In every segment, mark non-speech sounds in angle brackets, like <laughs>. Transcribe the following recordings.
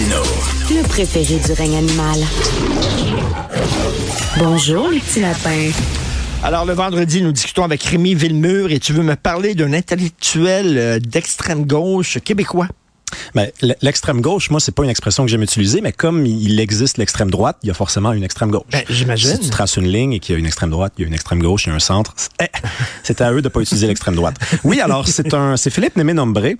Le préféré du règne animal. Bonjour, les petits lapins. Alors, le vendredi, nous discutons avec Rémi Villemur et tu veux me parler d'un intellectuel euh, d'extrême gauche québécois. Mais l'extrême gauche, moi, c'est pas une expression que j'aime utiliser, mais comme il existe l'extrême droite, il y a forcément une extrême gauche. Ben, J'imagine. Si tu traces une ligne et qu'il y a une extrême droite, il y a une extrême gauche, il y a un centre, c'est à eux de pas utiliser l'extrême droite. Oui, alors c'est un, c'est Philippe Némé-Nombré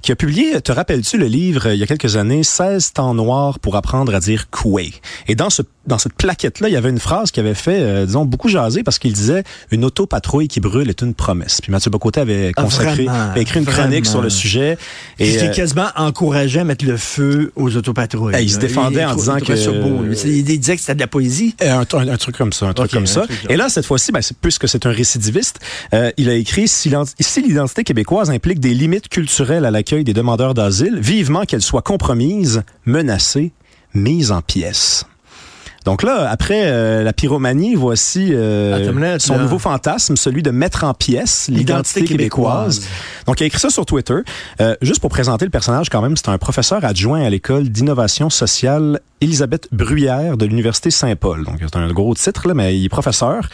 qui a publié, te rappelles-tu le livre il y a quelques années, 16 temps noirs pour apprendre à dire coué. Et dans ce dans cette plaquette-là, il y avait une phrase qui avait fait, euh, disons, beaucoup jaser parce qu'il disait une autopatrouille qui brûle est une promesse. Puis Mathieu Bocoté avait Ah, consacré, vraiment, avait écrit une chronique sur le sujet. Et euh, quasiment encourageait à mettre le feu aux autopatrouilles. Il se défendait en disant que- beau. Il disait que c'était de la poésie. Euh, Un, un- un truc comme ça, un truc comme un ça. truc. Et là, cette fois-ci, ben, puisque c'est un récidiviste, euh, il a écrit si l'identité québécoise implique des limites culturelles à l'accueil des demandeurs d'asile, vivement qu'elle soit compromise, menacée, mise en pièces. Donc là, après euh, la pyromanie, voici euh, minute, son là. nouveau fantasme, celui de mettre en pièces l'identité québécoise. québécoise. Donc, il a écrit ça sur Twitter. Euh, juste pour présenter le personnage, quand même, c'est un professeur adjoint à l'école d'innovation sociale Elisabeth Bruyère de l'Université Saint-Paul. Donc, c'est un gros titre, là, mais il est professeur.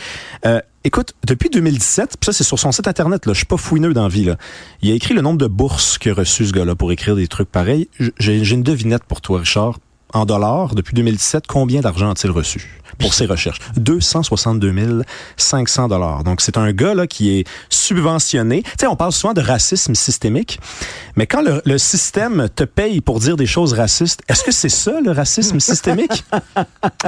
Euh, écoute, depuis 2017, puis ça, c'est sur son site Internet, là, je suis pas fouineux dans la vie, là. Il a écrit le nombre de bourses a reçu, ce gars-là, pour écrire des trucs pareils. J'ai une devinette pour toi, Richard. En dollars, depuis 2017, combien d'argent a-t-il reçu? Pour ses recherches? 262 500 dollars. Donc, c'est un gars là qui est subventionné. Tu sais, on parle souvent de racisme systémique, mais quand le, le système te paye pour dire des choses racistes, est-ce que c'est ça, le racisme systémique? <laughs>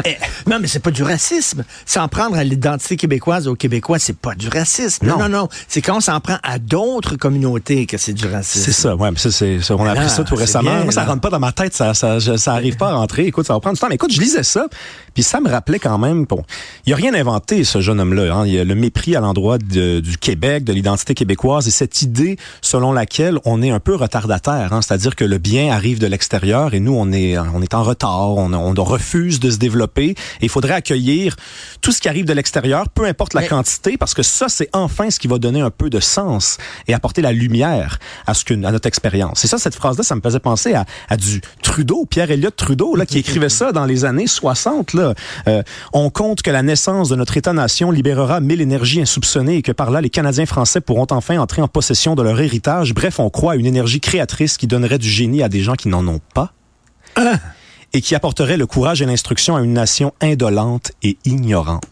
Eh, non, mais c'est pas du racisme. S'en prendre à l'identité québécoise aux Québécois, c'est pas du racisme. Non, Non. non. C'est quand on s'en prend à d'autres communautés que c'est du racisme. C'est ça, ouais, mais ça, c'est, on a appris Ah, ça tout c'est récemment. bien, Moi, ça rentre pas dans ma tête, ça, ça, ça arrive pas à rentrer. Écoute, ça va prendre du temps. Mais écoute, je lisais ça, puis ça me rappelait quand même, bon, il a rien inventé, ce jeune homme-là. Hein. Il y a le mépris à l'endroit du Québec, de l'identité québécoise, et cette idée selon laquelle on est un peu retardataire, hein. c'est-à-dire que le bien arrive de l'extérieur et nous, on est, on est en retard, on, on refuse de se développer. Et il faudrait accueillir tout ce qui arrive de l'extérieur, peu importe la Mais- quantité, parce que ça, c'est enfin ce qui va donner un peu de sens et apporter la lumière à ce que, à notre expérience. Et ça, cette phrase-là, ça me faisait penser à, à du Trudeau, Pierre Elliott Trudeau, là, qui écrivait ça dans les années 60. Là. Euh, on compte que la naissance de notre État-nation libérera mille énergies insoupçonnées et que par là, les Canadiens français pourront enfin entrer en possession de leur héritage. Bref, on croit à une énergie créatrice qui donnerait du génie à des gens qui n'en ont pas et qui apporterait le courage et l'instruction à une nation indolente et ignorante.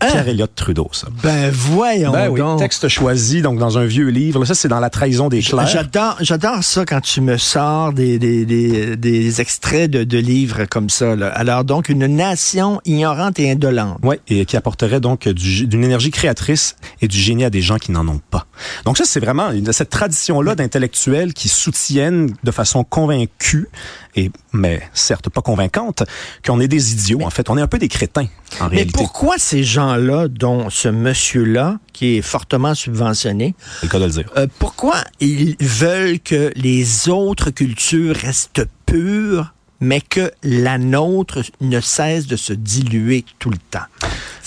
Pierre Elliott Trudeau, ça. Ben voyons Ben oui, donc. texte choisi donc dans un vieux livre. Ça, c'est dans La trahison des clercs. J'adore, j'adore ça quand tu me sors des, des, des, des extraits de, de livres comme ça. là. Alors donc, une nation ignorante et indolente. Oui, et qui apporterait donc du- d'une énergie créatrice et du génie à des gens qui n'en ont pas. Donc ça, c'est vraiment une- cette tradition-là d'intellectuels qui soutiennent de façon convaincue, et mais certes pas convaincante, qu'on est des idiots. En fait, on est un peu des crétins, en Mais réalité. pourquoi ces gens-là, dont ce monsieur-là, qui est fortement subventionné, C'est le cas de le dire. euh, pourquoi ils veulent que les autres cultures restent pures, mais que la nôtre ne cesse de se diluer tout le temps?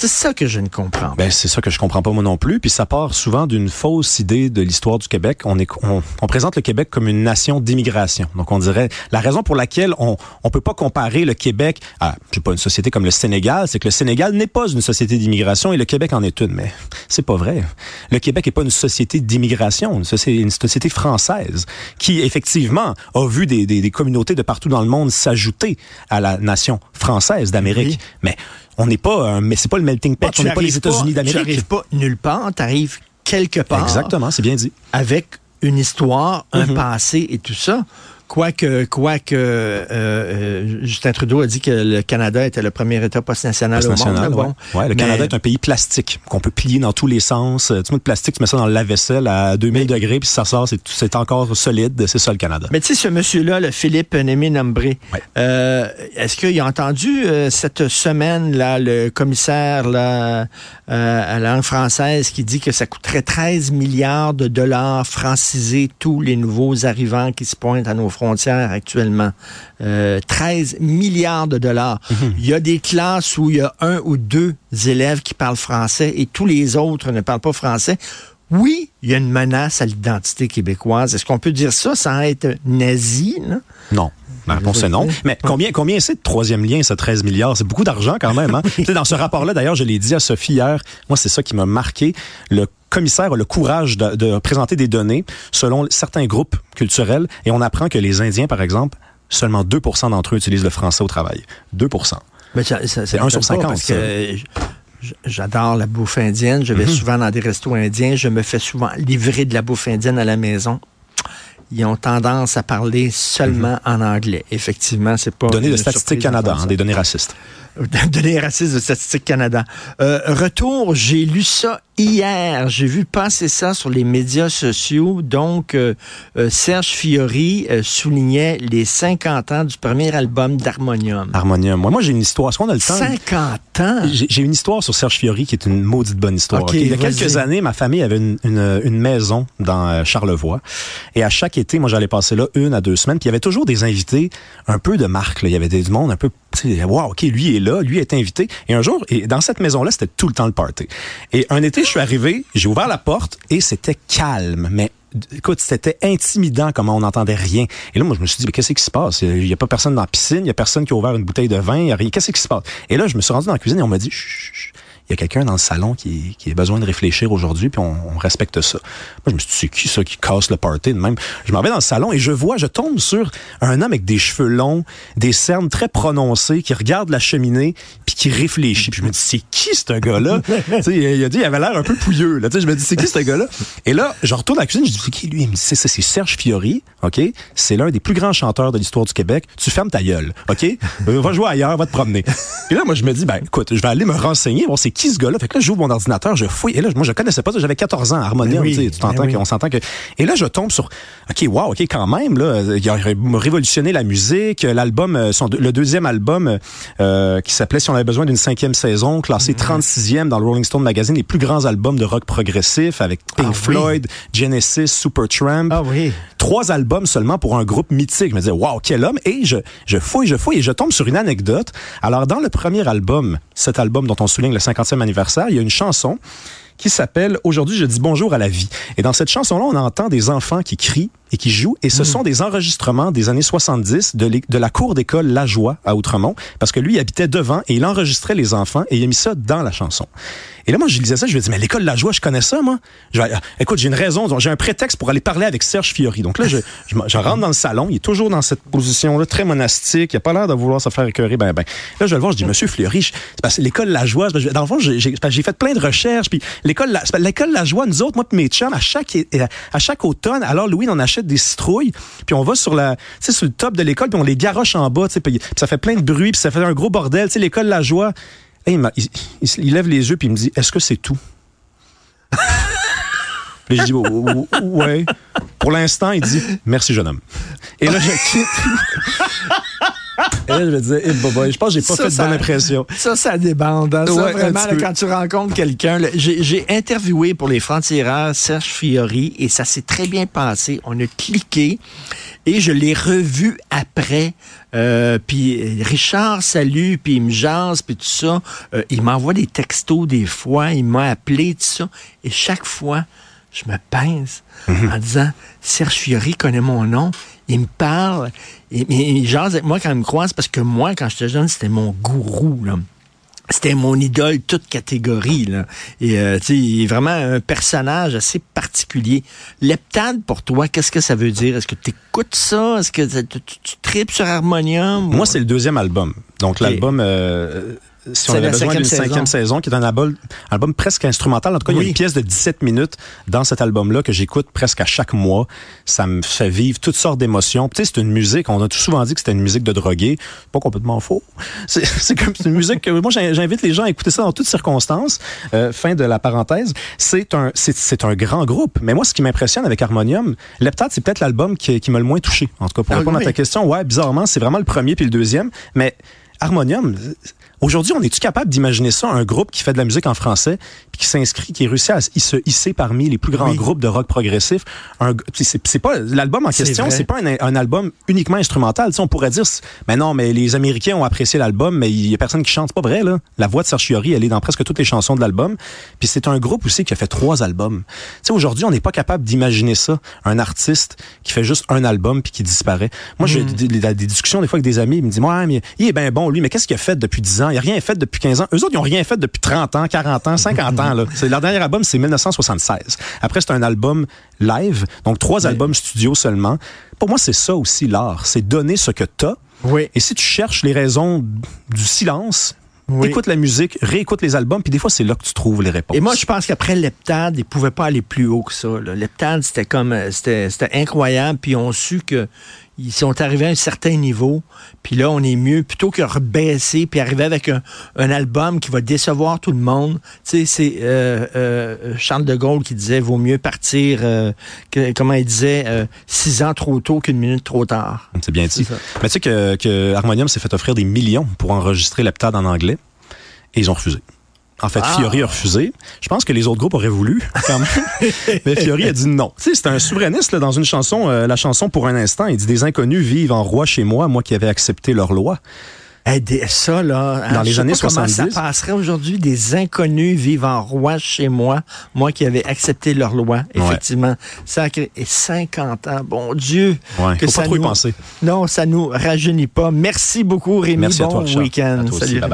C'est ça que je ne comprends pas. Ben, c'est ça que je comprends pas moi non plus. Puis ça part souvent d'une fausse idée de l'histoire du Québec. On, est, on, on présente le Québec comme une nation d'immigration. Donc on dirait la raison pour laquelle on on peut pas comparer le Québec à je sais pas une société comme le Sénégal, c'est que le Sénégal n'est pas une société d'immigration et le Québec en est une. Mais c'est pas vrai. Le Québec est pas une société d'immigration. C'est une société française qui effectivement a vu des, des, des communautés de partout dans le monde s'ajouter à la nation française d'Amérique. Mais on n'est pas, un- mais c'est pas le melting pot. Tu on n'est pas les États-Unis Tu d'Amérique. n'arrives pas nulle part, tu arrives quelque part Exactement, c'est bien dit. avec une histoire, un Mhm. passé et tout ça. Quoique, quoique euh, euh, Justin Trudeau a dit que le Canada était le premier État post-national au Post-national, monde. ouais. Bon. Ouais, le Mais- Canada est un pays plastique qu'on peut plier dans tous les sens. Euh, Tu mets de plastique, tu mets ça dans le lave-vaisselle à 2000 degrés, puis ça sort, c'est encore solide. C'est ça le Canada. Mais tu sais, ce monsieur-là, le Philippe Némé-Nambré, Ouais. euh, est-ce qu'il a entendu euh, cette semaine, là, le commissaire là, à la langue française qui dit que ça coûterait 13 milliards de dollars franciser tous les nouveaux arrivants qui se pointent à nos frontières actuellement? Euh, 13 milliards de dollars. Il y a des classes où il y a un ou deux élèves qui parlent français et tous les autres ne parlent pas français. Oui, il y a une menace à l'identité québécoise. Est-ce qu'on peut dire ça sans être nazi? là? Non. La réponse est non. Mais combien, combien c'est de troisième lien, ce 13 milliards? C'est beaucoup d'argent quand même. Hein? <laughs> Dans ce rapport-là, d'ailleurs, je l'ai dit à Sophie hier, moi, c'est ça qui m'a marqué. Le commissaire a le courage de, de présenter des données selon certains groupes culturels et on apprend que les Indiens, par exemple, seulement 2% d'entre eux utilisent le français au travail. 2 Mais ça- ça- C'est un m'étonne sur pas 50, Parce ça. que j- j- j'adore la bouffe indienne. Je vais Mhm. souvent dans des restos indiens. Je me fais souvent livrer de la bouffe indienne à la maison. Ils ont tendance à parler seulement en anglais. Effectivement, c'est pas. Données de Statistique Canada, hein, des données racistes. <laughs> Données racistes de Statistique Canada. Euh, retour, j'ai lu ça hier. J'ai vu passer ça sur les médias sociaux. Donc, euh, euh, Serge Fiori euh, soulignait les 50 ans du premier album d'Harmonium. Harmonium. Moi, moi j'ai une histoire. Est-ce qu'on a le temps? 50 ans? J'ai une histoire sur Serge Fiori qui est une maudite bonne histoire. Il y a quelques années, ma famille avait une, une, une maison dans Charlevoix. Et à chaque été, moi, j'allais passer là une à deux semaines. Puis il y avait toujours des invités un peu de marque. là. Il y avait des, du monde un peu, wow, OK, lui est là, lui est invité. Et un jour, et dans cette maison-là, c'était tout le temps le party. Et un été, je suis arrivé, j'ai ouvert la porte et c'était calme. Mais Écoute, c'était intimidant comment on n'entendait rien. Et là, moi, je me suis dit, mais qu'est-ce qui se passe? Il n'y a pas personne dans la piscine, il n'y a personne qui a ouvert une bouteille de vin, il y a rien. Qu'est-ce qui se passe? Et là, je me suis rendu dans la cuisine et on m'a dit, chut. Il y a quelqu'un dans le salon qui, qui a besoin de réfléchir aujourd'hui, puis on, on respecte ça. Moi, je me suis dit, c'est qui ça qui casse le party de même? Je m'en vais dans le salon et je vois, je tombe sur un homme avec des cheveux longs, des cernes très prononcées, qui regarde la cheminée, puis qui réfléchit. Puis je me dis, c'est qui ce gars-là? <laughs> Il a dit, il avait l'air un peu pouilleux. Là. Je me dis, c'est qui ce gars-là? Et là, je retourne à la cuisine, je dis, c'est qui lui? Il me dit, c'est Serge Fiori, OK? C'est l'un des plus grands chanteurs de l'histoire du Québec. Tu fermes ta gueule, OK? Euh, va jouer ailleurs, va te promener. Et là, moi, je me dis, ben, écoute, je vais aller me renseigner, voir c'est qui ce gars-là. Fait que là, j'ouvre mon ordinateur, je fouille. Et là, moi, je connaissais pas ça. J'avais 14 ans, Harmonium, Ben oui, tu tu t'entends ben oui. qu'on s'entend que. Et là, je tombe sur, OK, wow, OK, quand même, là, il a ré- révolutionné la musique. L'album, euh, son- le deuxième album, euh, qui s'appelait Si on avait besoin d'une cinquième saison, classé 36e dans le Rolling Stone Magazine, les plus grands albums de rock progressif avec Pink Ah oui. Floyd, Genesis, Supertramp. Ah oui. Trois albums seulement pour un groupe mythique. Je me disais, wow, quel homme. Et je, je fouille, je fouille et je tombe sur une anecdote. Alors, dans le premier album, cet album dont on souligne le 50e anniversaire, il y a une chanson qui s'appelle Aujourd'hui, je dis bonjour à la vie. Et dans cette chanson-là, on entend des enfants qui crient et qui jouent. Et ce sont des enregistrements des années 70 de, de la cour d'école La Joie à Outremont. Parce que lui, il habitait devant et il enregistrait les enfants et il a mis ça dans la chanson. Et là, moi, je lisais ça, je me dis, mais l'école La Joie, je connais ça, moi. Je vais- euh, écoute, j'ai une raison, j'ai un prétexte pour aller parler avec Serge Fiori. Donc là, je, je, me- je rentre dans le salon, il est toujours dans cette position-là, très monastique, il a pas l'air de vouloir se faire écœurer, ben, ben. Là, je le vois, je dis, Monsieur Fiori, l'école La Joie, dans le fond, j'ai fait plein de recherches, puis l'école La, l'école La Joie, nous autres, moi, mes chums, à chaque, à chaque automne, alors Louis, on achète des citrouilles, puis on va sur la, sur le top de l'école, puis on les garoche en bas, puis puis ça fait plein de bruit, puis ça fait un gros bordel, tu l'école La Joie. Il lève les yeux puis il me dit Est-ce que c'est tout? <laughs> Puis je dis Oh, oh, oh, Ouais. Pour l'instant, il dit Merci, jeune homme. Et là, je quitte. Et là, je disais boboy, Je pense que j'ai pas Ça, fait de bonne impression. Ça, ça débande. hein. Ouais, vraiment, là, quand tu rencontres quelqu'un, j'ai interviewé pour les francs-tireurs Serge Fiori et ça s'est très bien passé. On a cliqué et je l'ai revu après. Euh, puis euh, Richard salue, puis il me jase, puis tout ça. Euh, il m'envoie des textos des fois, il m'a appelé, tout ça. Et chaque fois, je me pince en disant Serge Fiori connaît mon nom. Il me parle, il, il, il jase avec moi quand il me croise parce que moi, quand j'étais jeune, c'était mon gourou. Là. C'était mon idole toute catégorie. Là. Et euh, tu sais, il est vraiment un personnage assez particulier. Leptade, pour toi, qu'est-ce que ça veut dire? Est-ce que tu écoutes ça? Est-ce que tu, tu, tu tripes sur Harmonium? Moi, c'est le deuxième album. Donc, l'album. euh, si on avait besoin d'une cinquième saison. qui est un album, album presque instrumental. En tout cas, il y a une pièce de 17 minutes dans cet album-là que j'écoute presque à chaque mois. Ça me fait vivre toutes sortes d'émotions. Tu sais, c'est une musique, on a tout souvent dit que c'était une musique de drogué. Pas complètement faux. <laughs> C'est c'est comme une musique que moi, j'in- j'invite les gens à écouter ça dans toutes circonstances. Euh, fin de la parenthèse. C'est un, c'est- c'est un grand groupe. Mais moi, ce qui m'impressionne avec Harmonium, Leptade, c'est peut-être l'album qui, qui m'a le moins touché. En tout cas, pour Ah répondre oui. à ta question, ouais, bizarrement, c'est vraiment le premier puis le deuxième. Mais Harmonium, Aujourd'hui, on est-tu capable d'imaginer ça, un groupe qui fait de la musique en français, puis qui s'inscrit, qui réussit à se hisser parmi les plus grands Oui. groupes de rock progressif? Un- C'est c'est pas l'album en question, c'est pas un, un album uniquement instrumental. Tu sais, on pourrait dire, mais non, mais les Américains ont apprécié l'album, mais il y a personne qui chante. C'est pas vrai, là. La voix de Serge Fiori, elle est dans presque toutes les chansons de l'album. Puis c'est un groupe aussi qui a fait trois albums. Tu sais, aujourd'hui, on n'est pas capable d'imaginer ça. Un artiste qui fait juste un album puis qui disparaît. Moi, j'ai des, des- discussions des fois avec des amis, ils me disent, ouais, mais il est bien bon, lui, mais qu'est-ce qu'il a fait depuis 10 ans? Il a rien fait depuis 15 ans. Eux autres, ils ont rien fait depuis 30 ans, 40 ans, 50 ans, là. <laughs> Leur dernier album, c'est 1976. Après, c'est un album live. Donc, trois albums studio seulement. Pour moi, c'est ça aussi, l'art. C'est donner ce que t'as. Oui. Et si tu cherches les raisons du silence, Oui. écoute la musique, réécoute les albums, puis des fois, c'est là que tu trouves les réponses. Et moi, je pense qu'après l'heptade, ils pouvaient pas aller plus haut que ça. là. L'heptade, c'était comme, euh, c'était, c'était incroyable. Puis on su que ils sont arrivés à un certain niveau. Puis là, on est mieux plutôt que rebaisser puis arriver avec un, un album qui va décevoir tout le monde. Tu sais, c'est euh, euh, Charles de Gaulle qui disait vaut mieux partir, euh, que- comment il disait, euh, six ans trop tôt qu'une minute trop tard. C'est bien dit. Mais tu sais que, que Harmonium s'est fait offrir des millions pour enregistrer l'heptade en anglais et ils ont refusé. En fait, Ah. Fiori a refusé. Je pense que les autres groupes auraient voulu, <laughs> quand même. Mais Fiori a dit non. Tu sais, c'est un souverainiste là, dans une chanson, euh, la chanson pour un instant. Il dit des inconnus vivent en roi chez moi, moi qui avais accepté leur loi. Hey, des- ça, là, hein, Dans les années pas comment 70. ça passerait aujourd'hui des inconnus vivant roi chez moi, moi qui avais accepté leur loi, effectivement. Sacré, et 50 ans, bon Dieu. Ouais, que faut ça pas trop y nous- penser. Non, ça nous rajeunit pas. Merci beaucoup, Rémi. Merci à bon week-end. Aussi. Salut. Bye-bye.